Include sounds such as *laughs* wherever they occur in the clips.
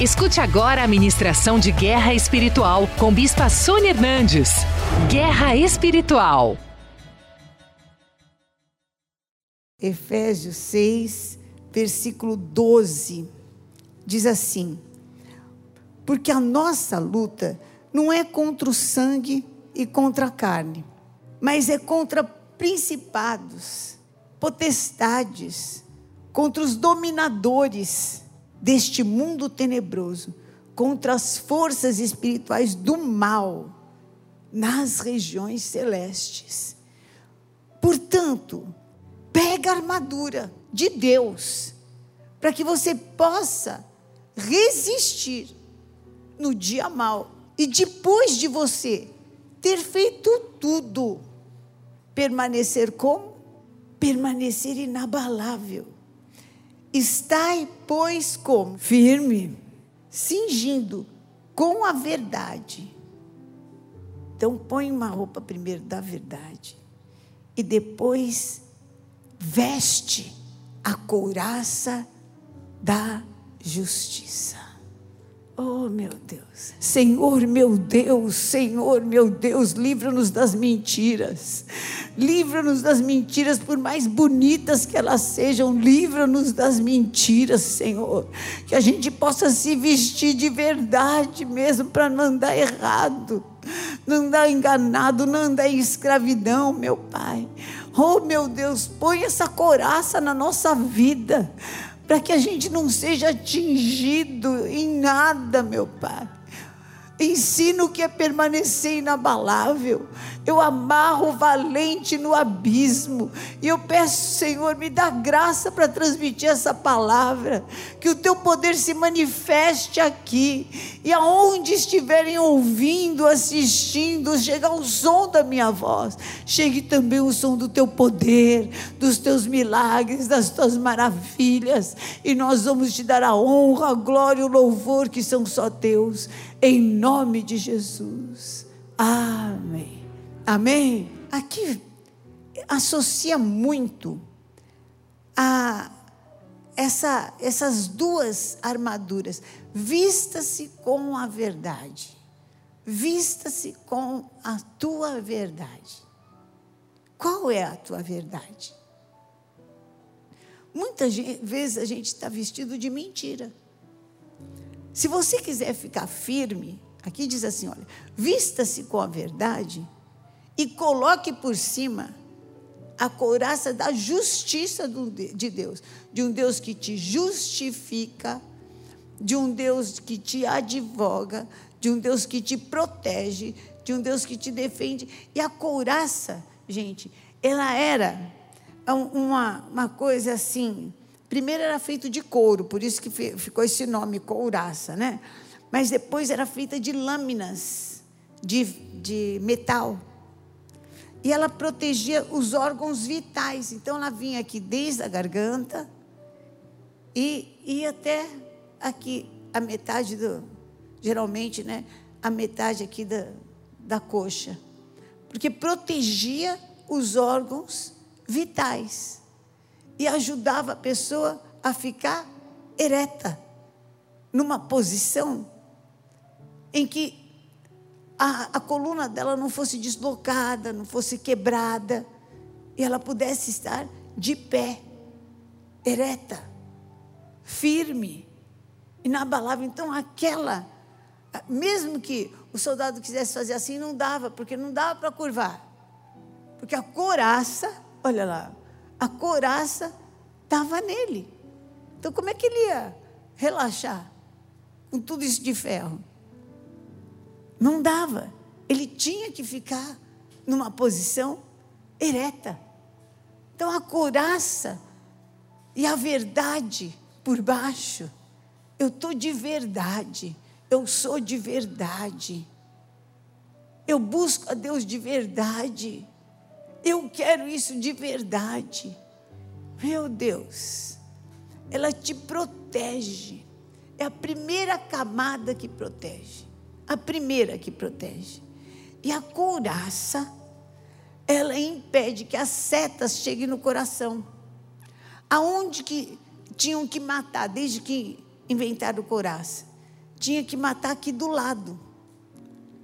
Escute agora a ministração de Guerra Espiritual com Bispa Sônia Hernandes. Guerra Espiritual. Efésios 6, versículo 12, diz assim: Porque a nossa luta não é contra o sangue e contra a carne, mas é contra principados, potestades, contra os dominadores deste mundo tenebroso, contra as forças espirituais do mal nas regiões celestes. Portanto, pega a armadura de Deus para que você possa resistir no dia mal e depois de você ter feito tudo, permanecer como? Permanecer inabalável Estai, pois, como? Firme, cingindo com a verdade. Então, põe uma roupa primeiro da verdade. E depois, veste a couraça da justiça. Oh, meu Deus. Senhor, meu Deus, Senhor, meu Deus, livra-nos das mentiras. Livra-nos das mentiras, por mais bonitas que elas sejam, livra-nos das mentiras, Senhor. Que a gente possa se vestir de verdade mesmo, para não andar errado, não andar enganado, não andar em escravidão, meu Pai. Oh, meu Deus, põe essa coraça na nossa vida para que a gente não seja atingido em nada, meu Pai. Ensino que é permanecer inabalável. Eu amarro o valente no abismo. E eu peço, Senhor, me dá graça para transmitir essa palavra. Que o teu poder se manifeste aqui. E aonde estiverem ouvindo, assistindo, chegar o som da minha voz. Chegue também o som do teu poder, dos teus milagres, das tuas maravilhas. E nós vamos te dar a honra, a glória e o louvor que são só teus em nome de Jesus. Amém. Amém. Aqui associa muito a essa, essas duas armaduras. Vista-se com a verdade. Vista-se com a tua verdade. Qual é a tua verdade? Muitas vezes a gente está vestido de mentira. Se você quiser ficar firme, aqui diz assim: olha, vista-se com a verdade e coloque por cima a couraça da justiça de Deus, de um Deus que te justifica, de um Deus que te advoga, de um Deus que te protege, de um Deus que te defende. E a couraça, gente, ela era uma, uma coisa assim, Primeiro era feito de couro, por isso que ficou esse nome, couraça, né? Mas depois era feita de lâminas de, de metal. E ela protegia os órgãos vitais. Então ela vinha aqui desde a garganta e ia até aqui, a metade do. Geralmente, né? A metade aqui da, da coxa. Porque protegia os órgãos vitais e ajudava a pessoa a ficar ereta, numa posição em que a, a coluna dela não fosse deslocada, não fosse quebrada, e ela pudesse estar de pé, ereta, firme, inabalável. Então, aquela, mesmo que o soldado quisesse fazer assim, não dava, porque não dava para curvar. Porque a coraça, olha lá, a couraça estava nele. Então, como é que ele ia relaxar com tudo isso de ferro? Não dava. Ele tinha que ficar numa posição ereta. Então, a couraça e a verdade por baixo. Eu estou de verdade. Eu sou de verdade. Eu busco a Deus de verdade. Eu quero isso de verdade. Meu Deus, ela te protege. É a primeira camada que protege. A primeira que protege. E a couraça, ela impede que as setas cheguem no coração. Aonde que tinham que matar desde que inventaram couraça? tinha que matar aqui do lado,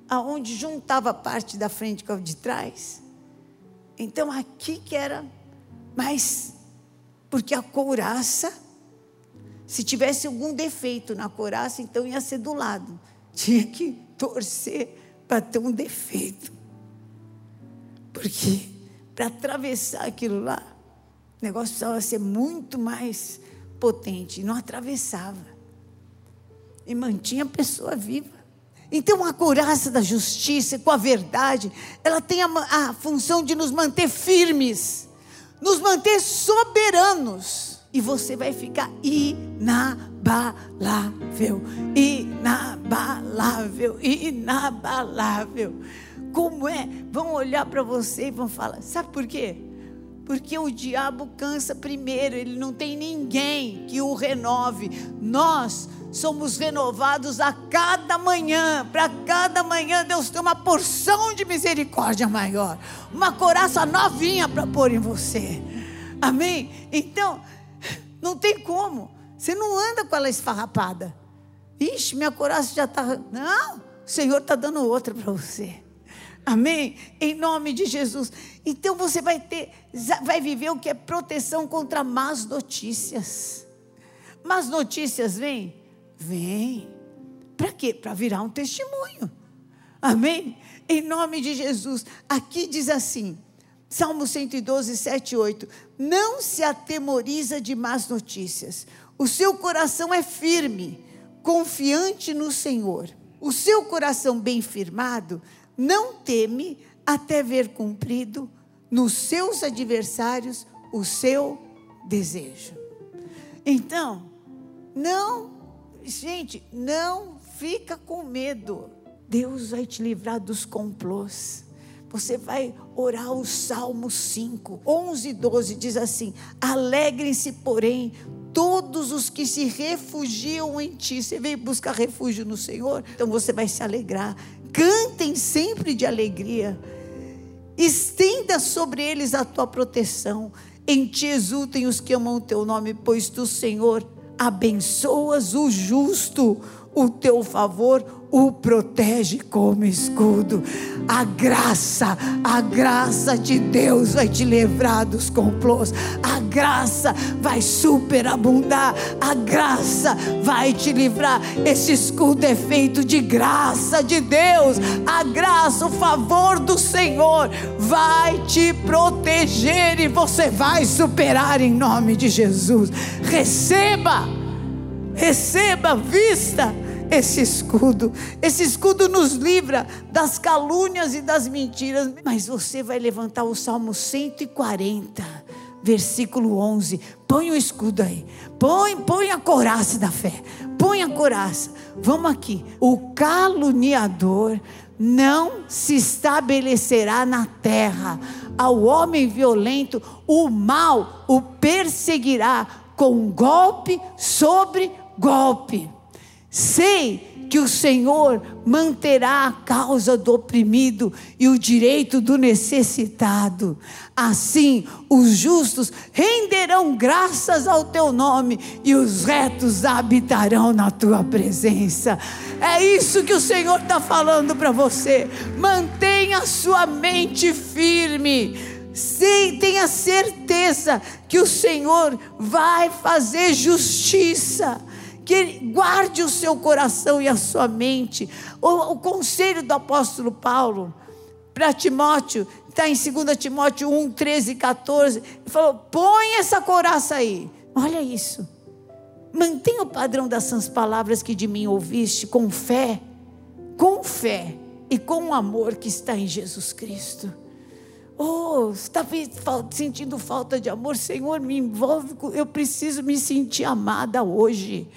aonde juntava a parte da frente com a de trás. Então aqui que era, mas porque a couraça, se tivesse algum defeito na couraça, então ia ser do lado. *laughs* Tinha que torcer para ter um defeito. Porque para atravessar aquilo lá, o negócio precisava ser muito mais potente. E não atravessava. E mantinha a pessoa viva. Então, a couraça da justiça, com a verdade, ela tem a, a função de nos manter firmes, nos manter soberanos. E você vai ficar inabalável, inabalável, inabalável. Como é? Vão olhar para você e vão falar: sabe por quê? Porque o diabo cansa primeiro, ele não tem ninguém que o renove. Nós somos renovados a cada manhã. Para cada manhã Deus tem uma porção de misericórdia maior, uma coraça novinha para pôr em você. Amém? Então, não tem como. Você não anda com ela esfarrapada. Ixi, minha coraça já está. Não, o Senhor está dando outra para você. Amém? Em nome de Jesus. Então você vai ter, vai viver o que é proteção contra más notícias. Más notícias vêm? Vem. Para quê? Para virar um testemunho. Amém? Em nome de Jesus. Aqui diz assim, Salmo 112, 7 e 8. Não se atemoriza de más notícias. O seu coração é firme, confiante no Senhor. O seu coração bem firmado não teme até ver cumprido nos seus adversários o seu desejo. Então, não, gente, não fica com medo. Deus vai te livrar dos complôs. Você vai orar o Salmo 5, 11 e 12, diz assim: Alegrem-se, porém, todos os que se refugiam em ti. Você veio buscar refúgio no Senhor, então você vai se alegrar cantem sempre de alegria. Estenda sobre eles a tua proteção. Em ti exultem os que amam o teu nome, pois tu, Senhor, abençoas o justo o teu favor o protege como escudo. A graça, a graça de Deus vai te livrar dos complôs. A graça vai superabundar. A graça vai te livrar. Esse escudo é feito de graça de Deus. A graça, o favor do Senhor vai te proteger e você vai superar em nome de Jesus. Receba, receba, vista esse escudo. Esse escudo nos livra das calúnias e das mentiras. Mas você vai levantar o Salmo 140, versículo 11. Põe o escudo aí. Põe, põe a coraça da fé. Põe a coraça. Vamos aqui. O caluniador não se estabelecerá na terra. Ao homem violento, o mal o perseguirá com golpe sobre golpe. Sei que o Senhor manterá a causa do oprimido e o direito do necessitado. Assim, os justos renderão graças ao teu nome e os retos habitarão na tua presença. É isso que o Senhor está falando para você. Mantenha sua mente firme. Tenha certeza que o Senhor vai fazer justiça que guarde o seu coração e a sua mente. O, o conselho do apóstolo Paulo para Timóteo, está em 2 Timóteo 1, 13 e 14, ele falou: põe essa coraça aí. Olha isso. Mantenha o padrão dessas palavras que de mim ouviste, com fé, com fé e com o amor que está em Jesus Cristo. Oh, está sentindo falta de amor? Senhor, me envolve. Eu preciso me sentir amada hoje.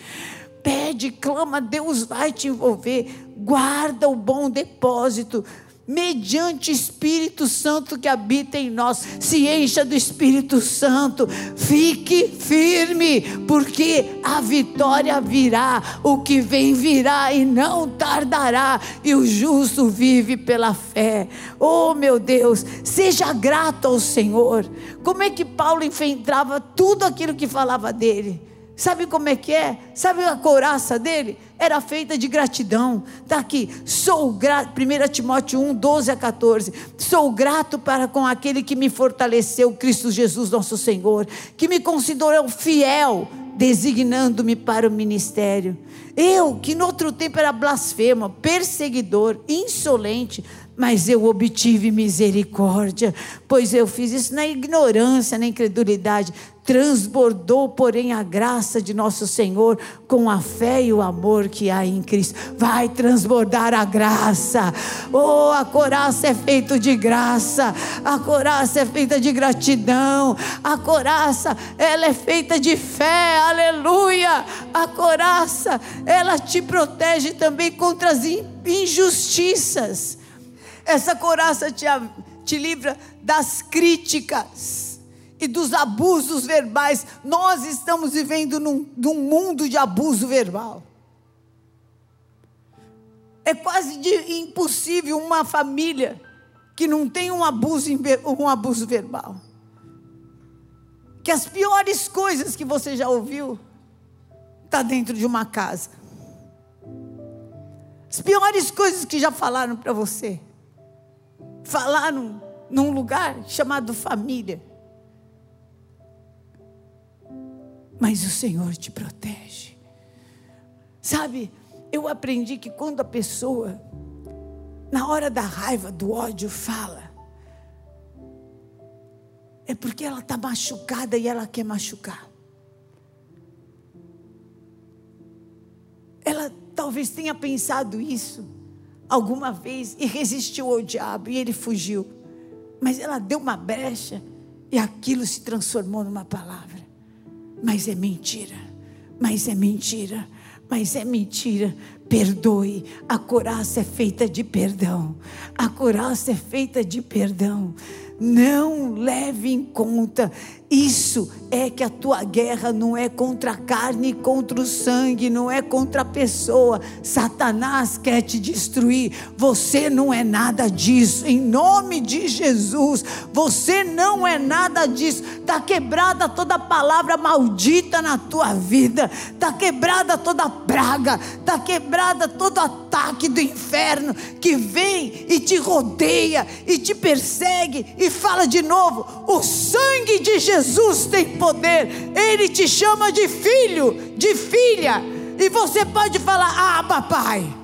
Pede, clama, Deus vai te envolver. Guarda o bom depósito mediante Espírito Santo que habita em nós. Se encha do Espírito Santo, fique firme, porque a vitória virá, o que vem virá e não tardará, e o justo vive pela fé. Oh, meu Deus, seja grato ao Senhor. Como é que Paulo enfrentava tudo aquilo que falava dele? Sabe como é que é? Sabe a couraça dele? Era feita de gratidão. Está aqui, sou grato, 1 Timóteo 1, 12 a 14. Sou grato para com aquele que me fortaleceu, Cristo Jesus, nosso Senhor, que me considerou fiel, designando-me para o ministério. Eu, que no outro tempo era blasfemo, perseguidor, insolente, mas eu obtive misericórdia, pois eu fiz isso na ignorância, na incredulidade. Transbordou, porém, a graça de nosso Senhor com a fé e o amor que há em Cristo. Vai transbordar a graça. Oh, a coraça é feita de graça, a coraça é feita de gratidão, a coraça, ela é feita de fé, aleluia. A coraça, ela te protege também contra as injustiças. Essa coraça te, te livra das críticas e dos abusos verbais. Nós estamos vivendo num, num mundo de abuso verbal. É quase impossível uma família que não tem um abuso, um abuso verbal. Que as piores coisas que você já ouviu está dentro de uma casa. As piores coisas que já falaram para você falar num, num lugar chamado família. Mas o Senhor te protege. Sabe, eu aprendi que quando a pessoa, na hora da raiva, do ódio, fala, é porque ela está machucada e ela quer machucar. Ela talvez tenha pensado isso alguma vez e resistiu ao diabo e ele fugiu. Mas ela deu uma brecha e aquilo se transformou numa palavra. Mas é mentira, mas é mentira, mas é mentira. Perdoe, a coraça é feita de perdão, a coraça é feita de perdão. Não leve em conta isso é que a tua guerra não é contra a carne, contra o sangue, não é contra a pessoa. Satanás quer te destruir. Você não é nada disso. Em nome de Jesus, você não é nada disso. Está quebrada toda palavra maldita na tua vida. Está quebrada toda praga. Está quebrada todo ataque do inferno que vem e te rodeia e te persegue e fala de novo: o sangue de Jesus Jesus tem poder, Ele te chama de filho, de filha, e você pode falar: Abba, Pai.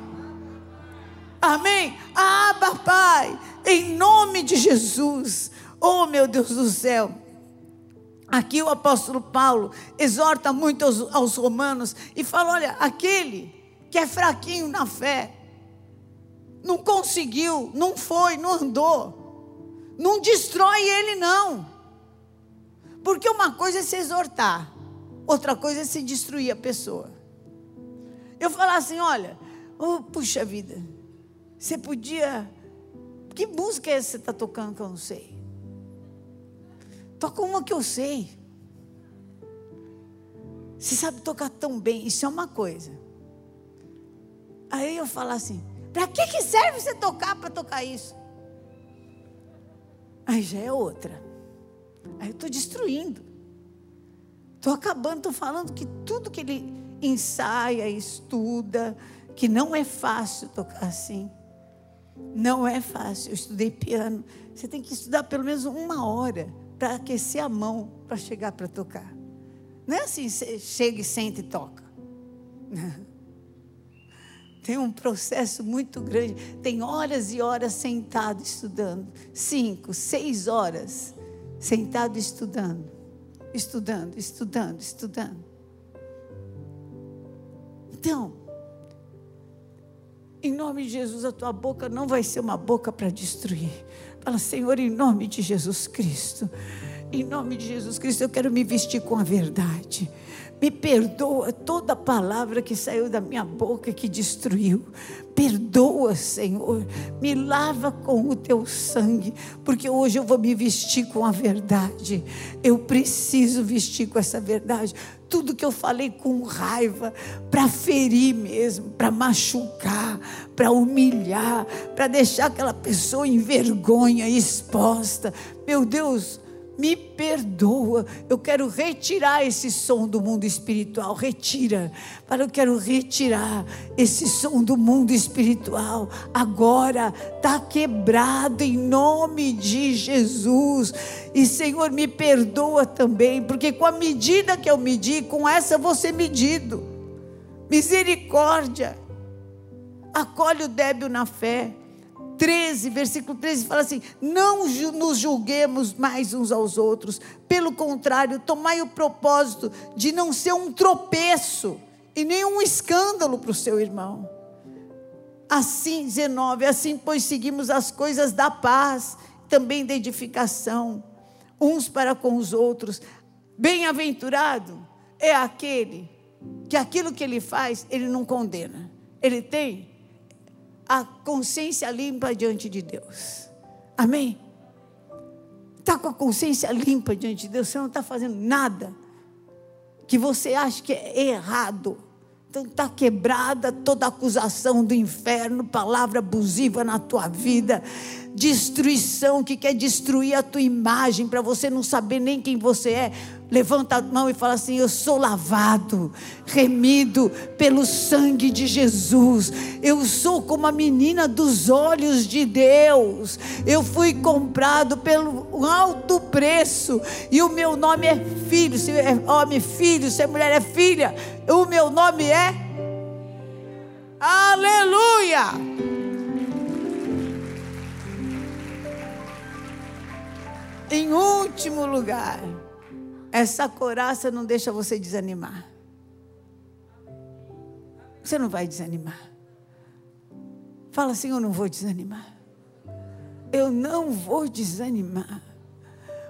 Amém? Abba, Pai, em nome de Jesus. Oh, meu Deus do céu. Aqui o apóstolo Paulo exorta muito aos, aos romanos e fala: olha, aquele que é fraquinho na fé, não conseguiu, não foi, não andou, não destrói ele, não. Porque uma coisa é se exortar, outra coisa é se destruir a pessoa. Eu falar assim: olha, oh, puxa vida, você podia. Que música é essa que você está tocando que eu não sei? Toca uma que eu sei. Você sabe tocar tão bem, isso é uma coisa. Aí eu falo assim: para que, que serve você tocar para tocar isso? Aí já é outra. Aí eu estou destruindo. Estou acabando, estou falando que tudo que ele ensaia, estuda, que não é fácil tocar assim. Não é fácil. Eu estudei piano. Você tem que estudar pelo menos uma hora para aquecer a mão para chegar para tocar. Não é assim, você chega e senta e toca. *laughs* Tem um processo muito grande. Tem horas e horas sentado estudando. Cinco, seis horas sentado estudando, estudando, estudando, estudando. Então, em nome de Jesus, a tua boca não vai ser uma boca para destruir. Fala, Senhor, em nome de Jesus Cristo. Em nome de Jesus Cristo, eu quero me vestir com a verdade. Me perdoa toda palavra que saiu da minha boca que destruiu. Perdoa, Senhor. Me lava com o teu sangue, porque hoje eu vou me vestir com a verdade. Eu preciso vestir com essa verdade. Tudo que eu falei com raiva, para ferir mesmo, para machucar, para humilhar, para deixar aquela pessoa em vergonha, exposta. Meu Deus, me perdoa. Eu quero retirar esse som do mundo espiritual. Retira. Para eu quero retirar esse som do mundo espiritual. Agora está quebrado em nome de Jesus. E Senhor, me perdoa também, porque com a medida que eu medi, com essa vou ser medido. Misericórdia. Acolhe o débil na fé 13, versículo 13 fala assim: Não nos julguemos mais uns aos outros, pelo contrário, tomai o propósito de não ser um tropeço e nem um escândalo para o seu irmão. Assim, 19, assim, pois seguimos as coisas da paz, também da edificação, uns para com os outros. Bem-aventurado é aquele que aquilo que ele faz, ele não condena. Ele tem a consciência limpa diante de Deus. Amém? Está com a consciência limpa diante de Deus, você não está fazendo nada que você acha que é errado. Então está quebrada toda acusação do inferno, palavra abusiva na tua vida, destruição que quer destruir a tua imagem para você não saber nem quem você é levanta a mão e fala assim: Eu sou lavado, remido pelo sangue de Jesus. Eu sou como a menina dos olhos de Deus. Eu fui comprado pelo alto preço. E o meu nome é filho. Se é homem, filho. Se é mulher, é filha. O meu nome é. Aleluia! Em último lugar. Essa coraça não deixa você desanimar. Você não vai desanimar. Fala assim: Eu não vou desanimar. Eu não vou desanimar.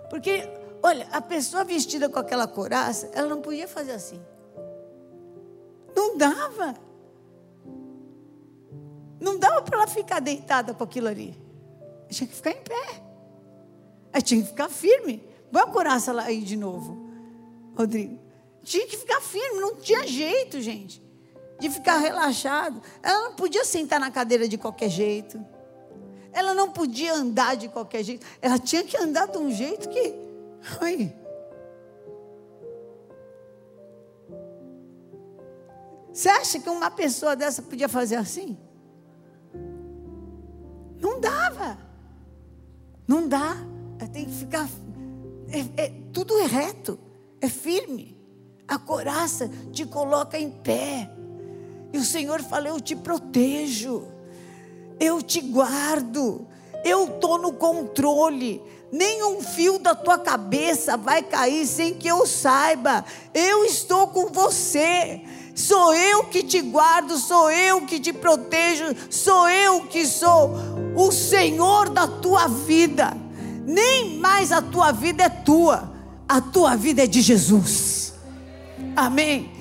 Porque, olha, a pessoa vestida com aquela coraça, ela não podia fazer assim. Não dava. Não dava para ela ficar deitada com aquilo ali. Tinha que ficar em pé. Ela tinha que ficar firme. Põe a coraça aí de novo, Rodrigo. Tinha que ficar firme, não tinha jeito, gente, de ficar relaxado. Ela não podia sentar na cadeira de qualquer jeito. Ela não podia andar de qualquer jeito. Ela tinha que andar de um jeito que. Ai. Você acha que uma pessoa dessa podia fazer assim? Não dava. Não dá. Tem que ficar é, é, tudo é reto, é firme. A coraça te coloca em pé. E o Senhor fala: Eu te protejo, eu te guardo, eu estou no controle. Nenhum fio da tua cabeça vai cair sem que eu saiba. Eu estou com você. Sou eu que te guardo, sou eu que te protejo, sou eu que sou o Senhor da tua vida nem mais a tua vida é tua, a tua vida é de Jesus. Amém?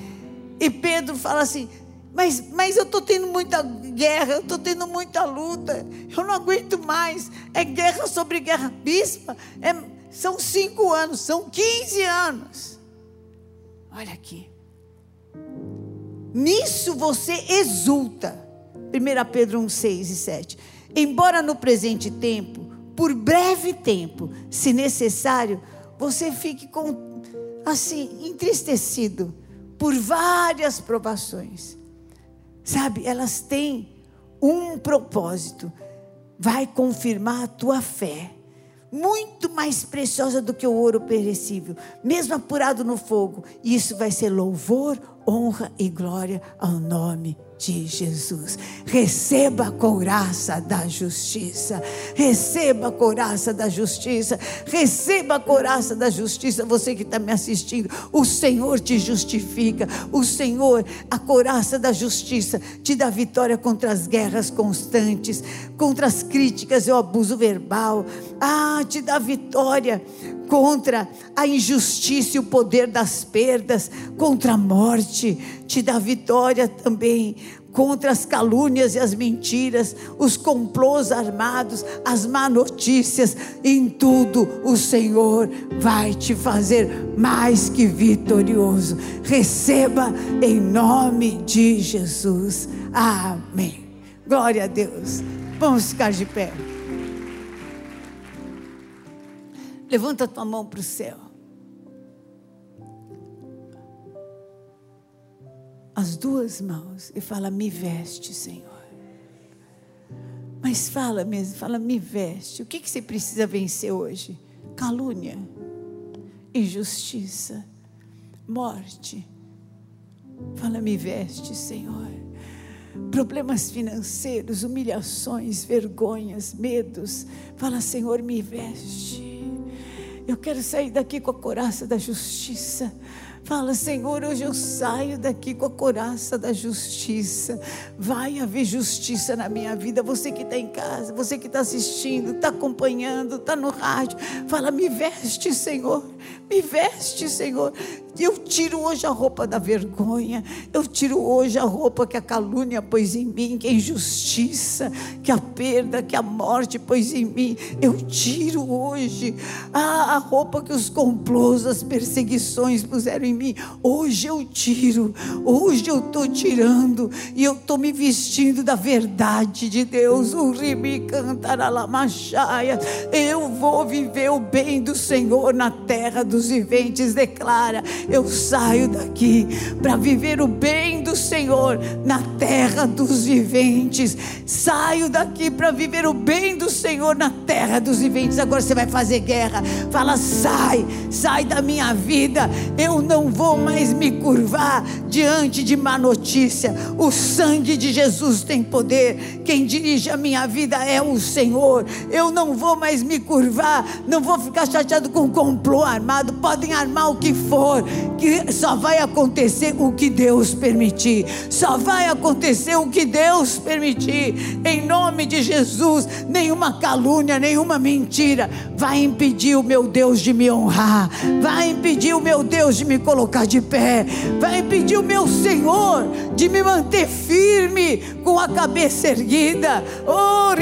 E Pedro fala assim: mas, mas eu estou tendo muita guerra, eu estou tendo muita luta, eu não aguento mais. É guerra sobre guerra. Bispa, é, são cinco anos, são 15 anos. Olha aqui. Nisso você exulta. 1 Pedro 1, 6 e 7. Embora no presente tempo por breve tempo, se necessário, você fique com assim entristecido por várias provações. Sabe, elas têm um propósito, vai confirmar a tua fé. Muito mais preciosa do que o ouro perecível, mesmo apurado no fogo. Isso vai ser louvor, honra e glória ao nome de Jesus. Receba a couraça da justiça. Receba a couraça da justiça. Receba a couraça da justiça. Você que está me assistindo, o Senhor te justifica. O Senhor, a couraça da justiça, te dá vitória contra as guerras constantes, contra as críticas e o abuso verbal. Ah, te dá vitória contra a injustiça e o poder das perdas, contra a morte, te dá vitória também contra as calúnias e as mentiras, os complôs armados, as má notícias, em tudo o Senhor vai te fazer mais que vitorioso. Receba em nome de Jesus. Amém. Glória a Deus. Vamos ficar de pé. Levanta tua mão para o céu. As duas mãos e fala: Me veste, Senhor. Mas fala mesmo, fala: Me veste. O que, que você precisa vencer hoje? Calúnia, injustiça, morte. Fala: Me veste, Senhor problemas financeiros, humilhações, vergonhas, medos. Fala, Senhor, me veste. Eu quero sair daqui com a coraça da justiça. Fala, Senhor, hoje eu saio daqui com a coraça da justiça. Vai haver justiça na minha vida. Você que está em casa, você que está assistindo, está acompanhando, está no rádio. Fala, me veste, Senhor. Me veste, Senhor. Eu tiro hoje a roupa da vergonha. Eu tiro hoje a roupa que a calúnia pôs em mim, que a injustiça, que a perda, que a morte pôs em mim. Eu tiro hoje a, roupa que os complôs, as perseguições puseram em mim. Hoje eu tiro. Hoje eu estou tirando. E eu estou me vestindo da verdade de Deus. O rimi cantaralamachaia. Eu vou viver o bem do Senhor na terra dos viventes. Declara eu saio daqui para viver o bem do Senhor na terra dos viventes. Saio daqui para viver o bem do Senhor na terra dos viventes. Agora você vai fazer guerra. Fala, sai, sai da minha vida. Eu não vou mais me curvar diante de má notícia. O sangue de Jesus tem poder. Quem dirige a minha vida é o Senhor. Eu não vou mais me curvar. Não vou ficar chateado com um complô armado. Podem armar o que for que só vai acontecer o que Deus permitir. Só vai acontecer o que Deus permitir. Em nome de Jesus, nenhuma calúnia, nenhuma mentira vai impedir o meu Deus de me honrar. Vai impedir o meu Deus de me colocar de pé. Vai impedir o meu Senhor de me manter firme com a cabeça erguida. Oh,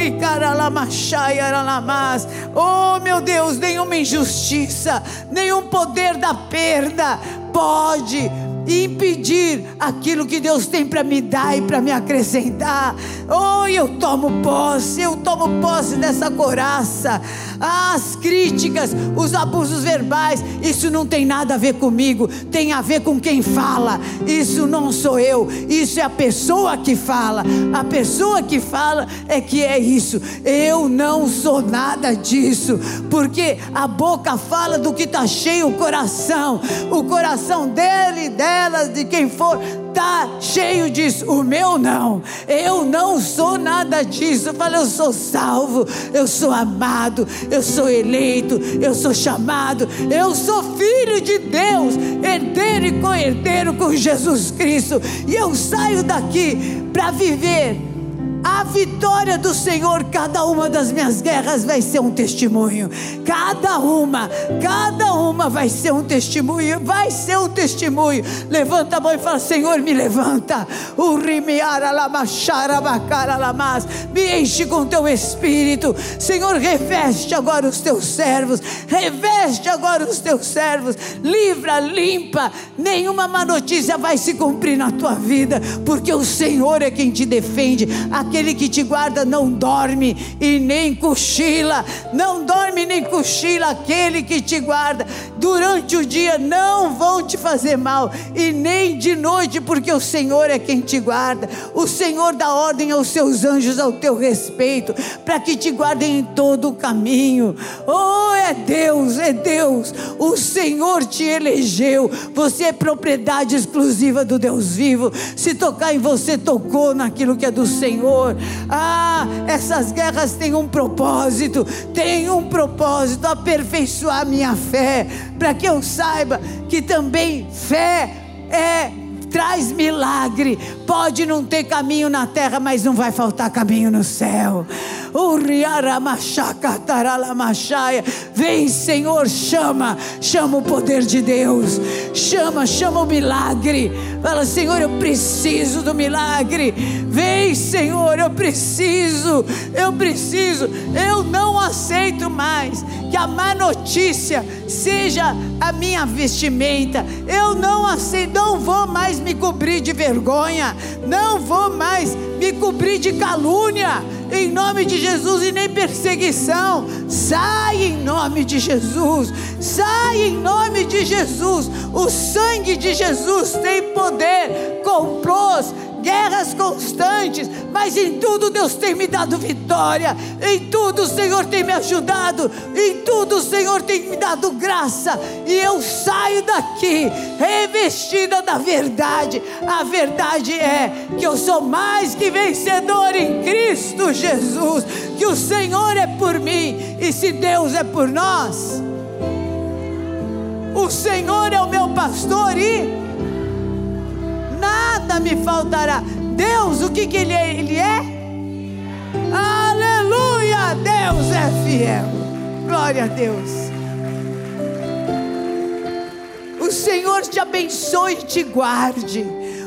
Oh, meu Deus, nenhuma injustiça, nenhum poder da perda pode impedir aquilo que Deus tem para me dar e para me acrescentar. Oh, eu tomo posse, eu tomo posse dessa coraça. As críticas, os abusos verbais, isso não tem nada a ver comigo, tem a ver com quem fala. Isso não sou eu, isso é a pessoa que fala. A pessoa que fala é que é isso. Eu não sou nada disso, porque a boca fala do que está cheio o coração. O coração dele, delas, de quem for, está cheio disso. O meu não. Eu não sou nada disso. Eu falo, eu sou salvo, eu sou amado, eu sou eleito, eu sou chamado, eu sou filho de Deus, herdeiro e co-herdeiro com Jesus Cristo. E eu saio daqui para viver a vitória do Senhor, cada uma das minhas guerras vai ser um testemunho. Cada uma, cada uma vai ser um testemunho, vai ser um testemunho. Levanta a mão e fala: Senhor, me levanta. Me enche com teu espírito. Senhor, reveste agora os teus servos. Reveste agora os teus servos. Livra, limpa. Nenhuma má notícia vai se cumprir na tua vida, porque o Senhor é quem te defende. Aquele que te guarda não dorme e nem cochila, não dorme nem cochila, aquele que te guarda durante o dia não vão te fazer mal e nem de noite, porque o Senhor é quem te guarda. O Senhor dá ordem aos seus anjos ao teu respeito, para que te guardem em todo o caminho. Oh, é Deus, é Deus. O Senhor te elegeu. Você é propriedade exclusiva do Deus vivo. Se tocar em você, tocou naquilo que é do Senhor. Senhor. Ah, essas guerras têm um propósito, têm um propósito, aperfeiçoar minha fé, para que eu saiba que também fé é traz milagre. Pode não ter caminho na terra, mas não vai faltar caminho no céu. Vem, Senhor, chama, chama o poder de Deus, chama, chama o milagre. Fala, Senhor, eu preciso do milagre. Vem, Senhor, eu preciso, eu preciso. Eu não aceito mais que a má notícia seja a minha vestimenta. Eu não aceito, não vou mais me cobrir de vergonha, não vou mais me cobrir de calúnia, em nome de Jesus, e nem perseguição. Sai em nome de Jesus, sai em nome de Jesus. O sangue de Jesus tem poder, comprou guerras constantes, mas em tudo Deus tem me dado vitória, em tudo o Senhor tem me ajudado, em tudo o Senhor tem me dado graça, e eu saio daqui revestida da verdade. A verdade é que eu sou mais que vencedor em Cristo Jesus, que o Senhor é por mim, e se Deus é por nós, o Senhor é o meu pastor e nada me faltará. Deus, o que, que ele é? Ele é? Aleluia! Deus é fiel. Glória a Deus. O Senhor te abençoe e te guarde.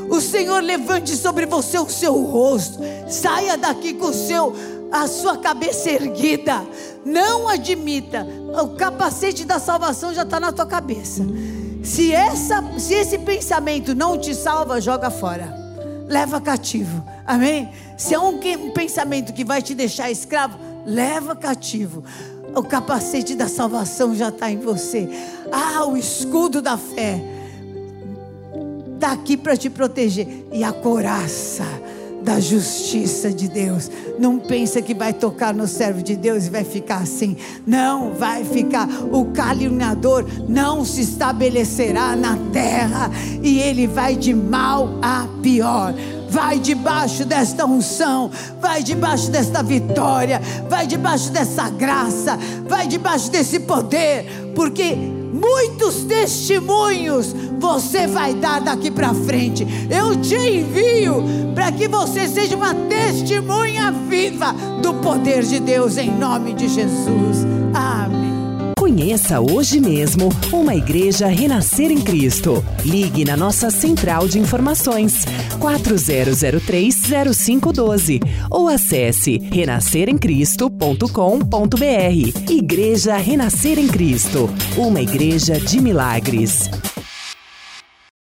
O Senhor levante sobre você o seu rosto. Saia daqui com o seu a sua cabeça erguida. Não admita. O capacete da salvação já está na tua cabeça. Se, essa, se esse pensamento não te salva, joga fora. Leva cativo. Amém? Se é um, um pensamento que vai te deixar escravo, leva cativo. O capacete da salvação já está em você. Ah, o escudo da fé está aqui para te proteger. E a coraça da justiça de Deus. Não pensa que vai tocar no servo de Deus e vai ficar assim. Não, vai ficar. O caluniador não se estabelecerá na terra e ele vai de mal a pior. Vai debaixo desta unção, vai debaixo desta vitória, vai debaixo dessa graça, vai debaixo desse poder, porque muitos testemunhos você vai dar daqui para frente. Eu te envio para que você seja uma testemunha viva do poder de Deus em nome de Jesus. Amém. Conheça hoje mesmo uma igreja renascer em Cristo. Ligue na nossa central de informações 40030512 ou acesse renasceremcristo.com.br. Igreja Renascer em Cristo, uma igreja de milagres.